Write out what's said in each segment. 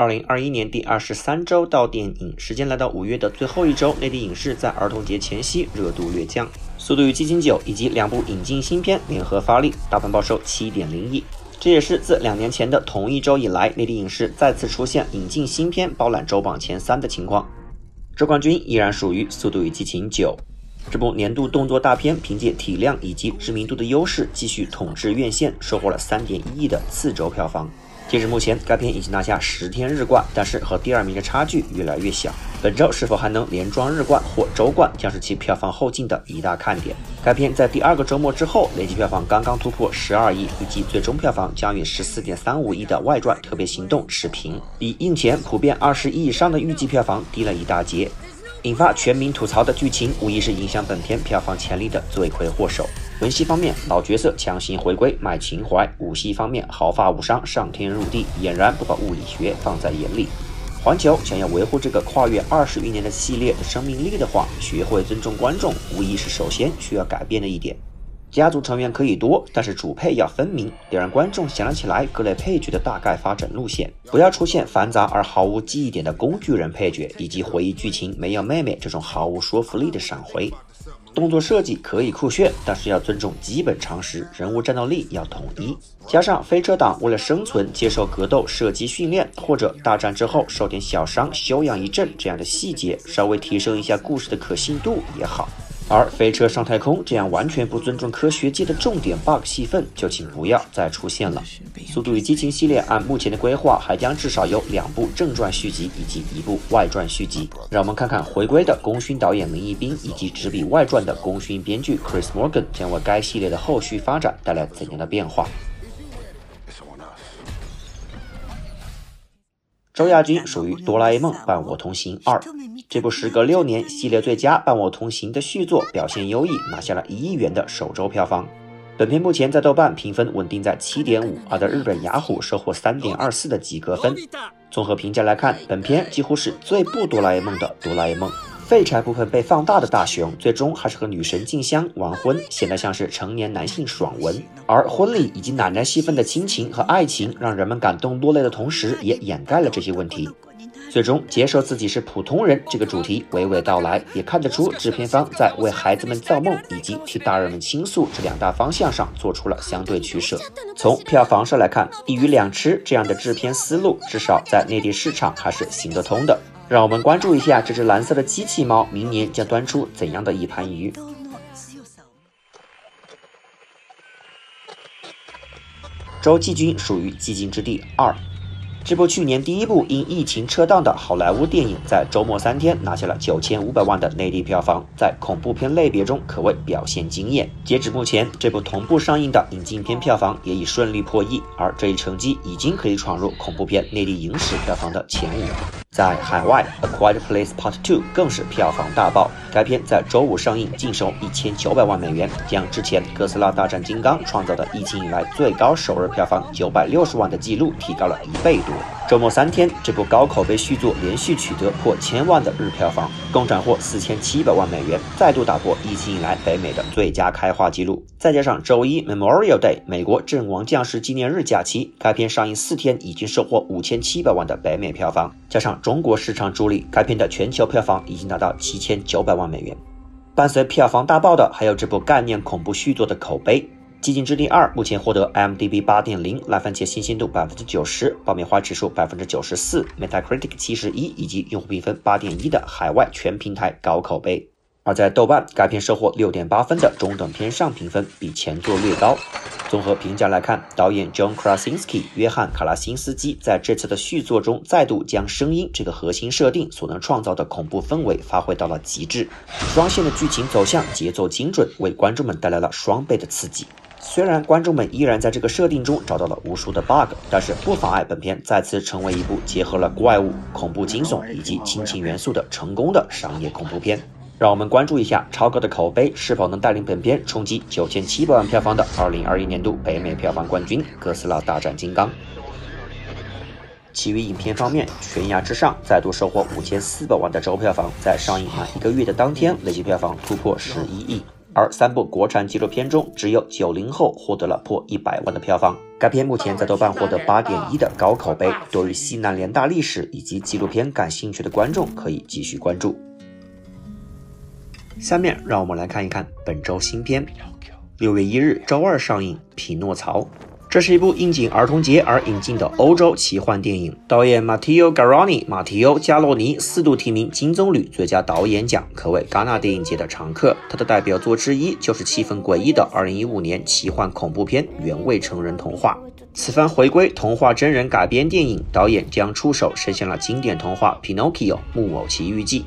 二零二一年第二十三周到电影时间来到五月的最后一周，内地影视在儿童节前夕热度略降，《速度与激情九》以及两部引进新片联合发力，大盘报收七点零亿。这也是自两年前的同一周以来，内地影视再次出现引进新片包揽周榜前三的情况。周冠军依然属于《速度与激情九》这部年度动作大片，凭借体量以及知名度的优势，继续统治院线，收获了三点一亿的次周票房。截至目前，该片已经拿下十天日冠，但是和第二名的差距越来越小。本周是否还能连庄日冠或周冠，将是其票房后劲的一大看点。该片在第二个周末之后，累计票房刚刚突破十二亿，预计最终票房将与十四点三五亿的外传《特别行动》持平，比映前普遍二十亿以上的预计票房低了一大截。引发全民吐槽的剧情，无疑是影响本片票房潜力的罪魁祸首。文戏方面，老角色强行回归卖情怀；武戏方面，毫发无伤，上天入地，俨然不把物理学放在眼里。环球想要维护这个跨越二十余年的系列的生命力的话，学会尊重观众，无疑是首先需要改变的一点。家族成员可以多，但是主配要分明，得让观众想得起来各类配角的大概发展路线，不要出现繁杂而毫无记忆点的工具人配角，以及回忆剧情没有妹妹这种毫无说服力的闪回。动作设计可以酷炫，但是要尊重基本常识，人物战斗力要统一。加上飞车党为了生存接受格斗射击训练，或者大战之后受点小伤休养一阵这样的细节，稍微提升一下故事的可信度也好。而飞车上太空这样完全不尊重科学界的重点 bug 戏份，就请不要再出现了。速度与激情系列按目前的规划，还将至少有两部正传续集以及一部外传续集。让我们看看回归的功勋导演林一斌以及执笔外传的功勋编剧 Chris Morgan 将为该系列的后续发展带来怎样的变化。周亚军属于《哆啦 A 梦伴我同行二》这部时隔六年系列最佳《伴我同行》的续作表现优异，拿下了一亿元的首周票房。本片目前在豆瓣评分稳定在七点五，而在日本雅虎收获三点二四的及格分。综合评价来看，本片几乎是最不哆啦 A 梦的哆啦 A 梦。废柴部分被放大的大雄，最终还是和女神静香完婚，显得像是成年男性爽文。而婚礼以及奶奶戏份的亲情和爱情，让人们感动落泪的同时，也掩盖了这些问题。最终接受自己是普通人这个主题娓娓道来，也看得出制片方在为孩子们造梦以及替大人们倾诉这两大方向上做出了相对取舍。从票房上来看，一鱼两吃这样的制片思路，至少在内地市场还是行得通的。让我们关注一下这只蓝色的机器猫，明年将端出怎样的一盘鱼？周继军属于《寂静之地二》，这部去年第一部因疫情撤档的好莱坞电影，在周末三天拿下了九千五百万的内地票房，在恐怖片类别中可谓表现惊艳。截止目前，这部同步上映的引进片票房也已顺利破亿，而这一成绩已经可以闯入恐怖片内地影史票房的前五。在海外，《A Quiet Place Part Two》更是票房大爆。该片在周五上映，净收一千九百万美元，将之前《哥斯拉大战金刚》创造的疫情以来最高首日票房九百六十万的记录提高了一倍多。周末三天，这部高口碑续作连续取得破千万的日票房，共斩获四千七百万美元，再度打破疫情以来北美的最佳开画纪录。再加上周一 Memorial Day 美国阵亡将士纪念日假期，该片上映四天已经收获五千七百万的北美票房，加上中国市场助力，该片的全球票房已经达到七千九百万美元。伴随票房大爆的，还有这部概念恐怖续作的口碑。《寂静之地二》目前获得 m d b 八点零、烂番茄新鲜度百分之九十、爆米花指数百分之九十四、Metacritic 七十一以及用户评分八点一的海外全平台高口碑。而在豆瓣，该片收获六点八分的中等偏上评分，比前作略高。综合评价来看，导演 John Krasinski 约翰卡拉辛斯基在这次的续作中，再度将声音这个核心设定所能创造的恐怖氛围发挥到了极致。双线的剧情走向节奏精准，为观众们带来了双倍的刺激。虽然观众们依然在这个设定中找到了无数的 bug，但是不妨碍本片再次成为一部结合了怪物、恐怖惊悚以及亲情元素的成功的商业恐怖片。让我们关注一下超高的口碑是否能带领本片冲击九千七百万票房的二零二一年度北美票房冠军《哥斯拉大战金刚》。其余影片方面，《悬崖之上》再度收获五千四百万的周票房，在上映满一个月的当天，累计票房突破十一亿。而三部国产纪录片中，只有《九零后》获得了破一百万的票房。该片目前在豆瓣获得八点一的高口碑，对于西南联大历史以及纪录片感兴趣的观众可以继续关注。下面让我们来看一看本周新片。六月一日周二上映《匹诺曹》。这是一部应景儿童节而引进的欧洲奇幻电影。导演 Matteo g a r o n i 马提欧·加洛尼四度提名金棕榈最佳导演奖，可谓戛纳电影节的常客。他的代表作之一就是气氛诡异的2015年奇幻恐怖片《原味成人童话》。此番回归童话真人改编电影，导演将出手实现了经典童话《Pinocchio 木偶奇遇记》。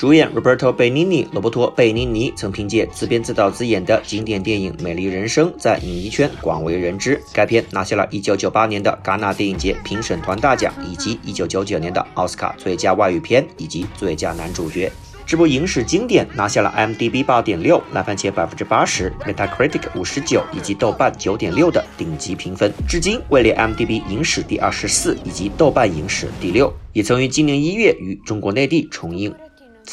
主演 Roberto Benini，罗伯托·贝尼尼曾凭借自编自导自演的经典电影《美丽人生》在影艺圈广为人知。该片拿下了一九九八年的戛纳电影节评审团大奖，以及一九九九年的奥斯卡最佳外语片以及最佳男主角。这部影史经典拿下了 m d b 八点六、烂番茄百分之八十、Metacritic 五十九以及豆瓣九点六的顶级评分，至今位列 m d b 影史第二十四以及豆瓣影史第六，也曾于今年一月于中国内地重映。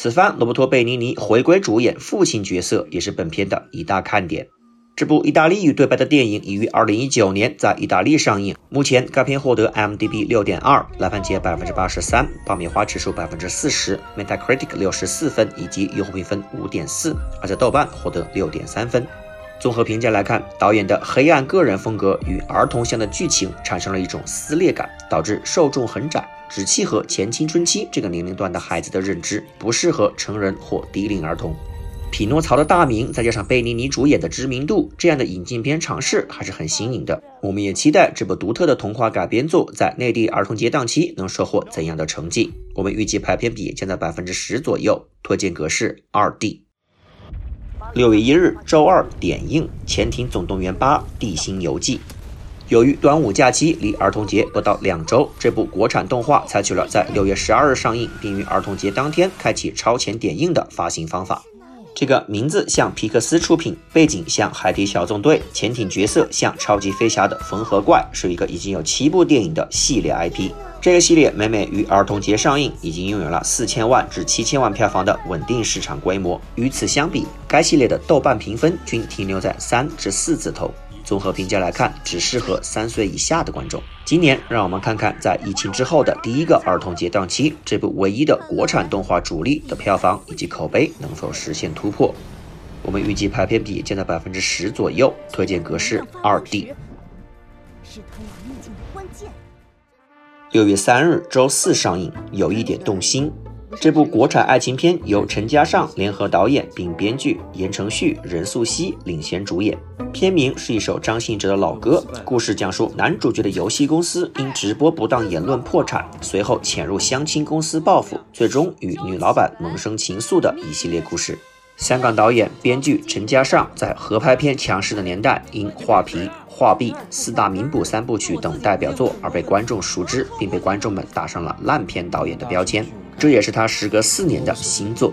此番罗伯托·贝尼尼回归主演父亲角色，也是本片的一大看点。这部意大利语对白的电影已于2019年在意大利上映。目前该片获得 IMDB 6.2、烂番茄83%、爆米花指数40%、Metacritic 64分以及用户评分5.4，而在豆瓣获得6.3分。综合评价来看，导演的黑暗个人风格与儿童向的剧情产生了一种撕裂感，导致受众很窄。只契合前青春期这个年龄段的孩子的认知，不适合成人或低龄儿童。匹诺曹的大名，再加上贝尼尼主演的知名度，这样的引进片尝试还是很新颖的。我们也期待这部独特的童话改编作在内地儿童节档期能收获怎样的成绩。我们预计排片比将在百分之十左右，推荐格式二 D。六月一日周二点映《潜艇总动员八：地心游记》。由于端午假期离儿童节不到两周，这部国产动画采取了在六月十二日上映，并于儿童节当天开启超前点映的发行方法。这个名字像皮克斯出品，背景像海底小纵队，潜艇角色像超级飞侠的缝合怪，是一个已经有七部电影的系列 IP。这个系列每每于儿童节上映，已经拥有了四千万至七千万票房的稳定市场规模。与此相比，该系列的豆瓣评分均停留在三至四字头。综合评价来看，只适合三岁以下的观众。今年，让我们看看在疫情之后的第一个儿童节档期，这部唯一的国产动画主力的票房以及口碑能否实现突破。我们预计排片比将在百分之十左右，推荐格式二 D。六月三日周四上映，有一点动心。这部国产爱情片由陈嘉上联合导演并编剧，言承旭、任素汐领衔主演。片名是一首张信哲的老歌。故事讲述男主角的游戏公司因直播不当言论破产，随后潜入相亲公司报复，最终与女老板萌生情愫的一系列故事。香港导演、编剧陈嘉上在合拍片强势的年代，因《画皮》《画壁》四大名捕三部曲等代表作而被观众熟知，并被观众们打上了烂片导演的标签。这也是他时隔四年的新作。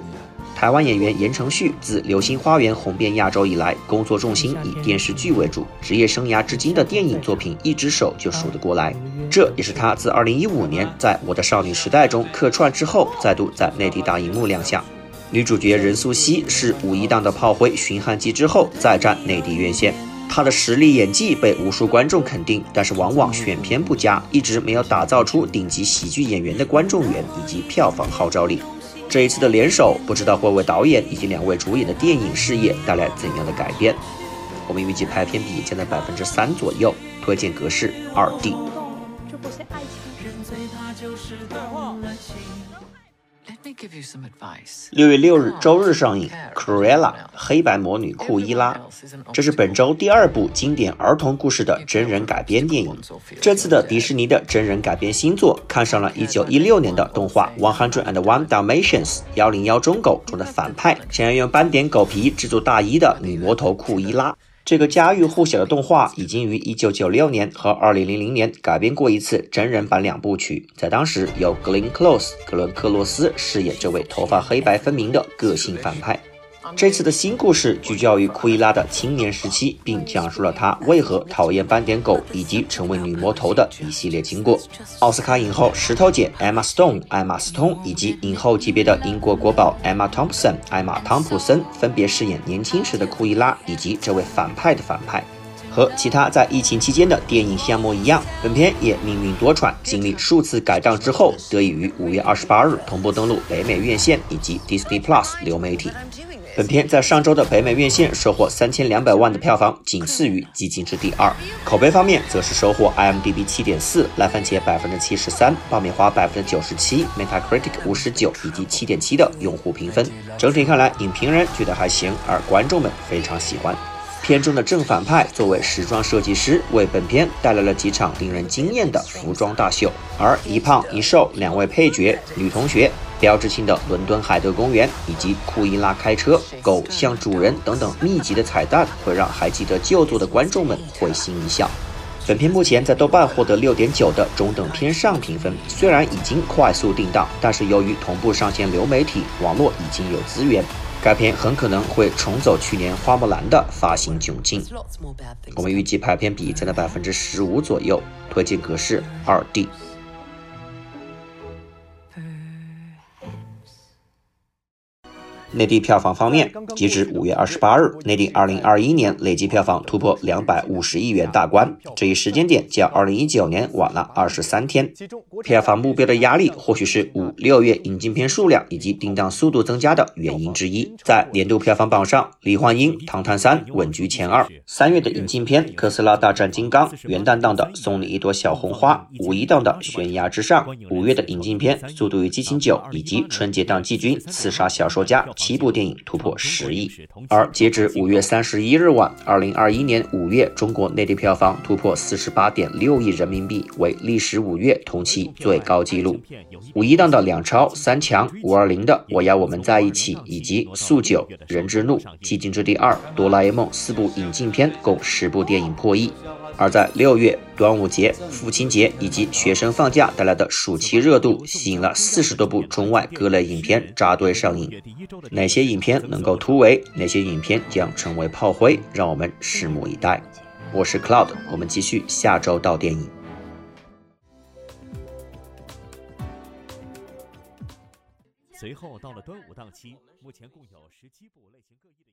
台湾演员言承旭自《流星花园》红遍亚洲以来，工作重心以电视剧为主，职业生涯至今的电影作品一只手就数得过来。这也是他自2015年在我的少女时代中客串之后，再度在内地大荧幕亮相。女主角任素汐是五一档的炮灰《寻汉记》之后再战内地院线，她的实力演技被无数观众肯定，但是往往选片不佳，一直没有打造出顶级喜剧演员的观众缘以及票房号召力。这一次的联手，不知道会为导演以及两位主演的电影事业带来怎样的改变。我们预计拍片比将在百分之三左右，推荐格式二 D。六月六日周日上映《Cruella 黑白魔女库伊拉》，这是本周第二部经典儿童故事的真人改编电影。这次的迪士尼的真人改编新作，看上了一九一六年的动画《One Hundred and One Dalmatians》幺零幺中狗中的反派，想要用斑点狗皮制作大衣的女魔头库伊拉。这个家喻户晓的动画已经于1996年和2000年改编过一次真人版两部曲，在当时由 Glenn Close 格伦克洛斯饰演这位头发黑白分明的个性反派。这次的新故事聚焦于库伊拉的青年时期，并讲述了她为何讨厌斑点狗以及成为女魔头的一系列经过。奥斯卡影后石头姐 Emma Stone 艾玛斯通以及影后级别的英国国宝 Emma Thompson 艾玛汤普森分别饰演年轻时的库伊拉以及这位反派的反派。和其他在疫情期间的电影项目一样，本片也命运多舛，经历数次改档之后，得以于五月二十八日同步登陆北美院线以及 Disney Plus 流媒体。本片在上周的北美院线收获三千两百万的票房，仅次于《寂静之第二》。口碑方面，则是收获 IMDB 七点四、烂番茄百分之七十三、爆米花百分之九十七、Metacritic 五十九以及七点七的用户评分。整体看来，影评人觉得还行，而观众们非常喜欢。片中的正反派作为时装设计师，为本片带来了几场令人惊艳的服装大秀。而一胖一瘦两位配角、女同学、标志性的伦敦海德公园以及库伊拉开车、狗像主人等等密集的彩蛋，会让还记得旧作的观众们会心一笑。本片目前在豆瓣获得六点九的中等偏上评分，虽然已经快速定档，但是由于同步上线流媒体，网络已经有资源。该片很可能会重走去年《花木兰》的发行窘境。我们预计排片比在了百分之十五左右，推荐格式二 D。内地票房方面，截至五月二十八日，内地二零二一年累计票房突破两百五十亿元大关，这一时间点较二零一九年晚了二十三天。票房目标的压力，或许是五六月引进片数量以及定档速度增加的原因之一。在年度票房榜上，《李焕英》《唐探三》稳居前二。三月的引进片《哥斯拉大战金刚》，元旦档的《送你一朵小红花》，五一档的《悬崖之上》，五月的引进片《速度与激情九》，以及春节档季军《刺杀小说家》。七部电影突破十亿，而截至五月三十一日晚，二零二一年五月中国内地票房突破四十八点六亿人民币，为历史五月同期最高纪录。五一档的两超三强，五二零的我要我们在一起，以及速九人之怒、寂静之地二、哆啦 A 梦四部引进片共十部电影破亿。而在六月，端午节、父亲节以及学生放假带来的暑期热度，吸引了四十多部中外各类影片扎堆上映。哪些影片能够突围？哪些影片将成为炮灰？让我们拭目以待。我是 Cloud，我们继续下周到电影。随后到了端午档期，目前共有十七部类型各异。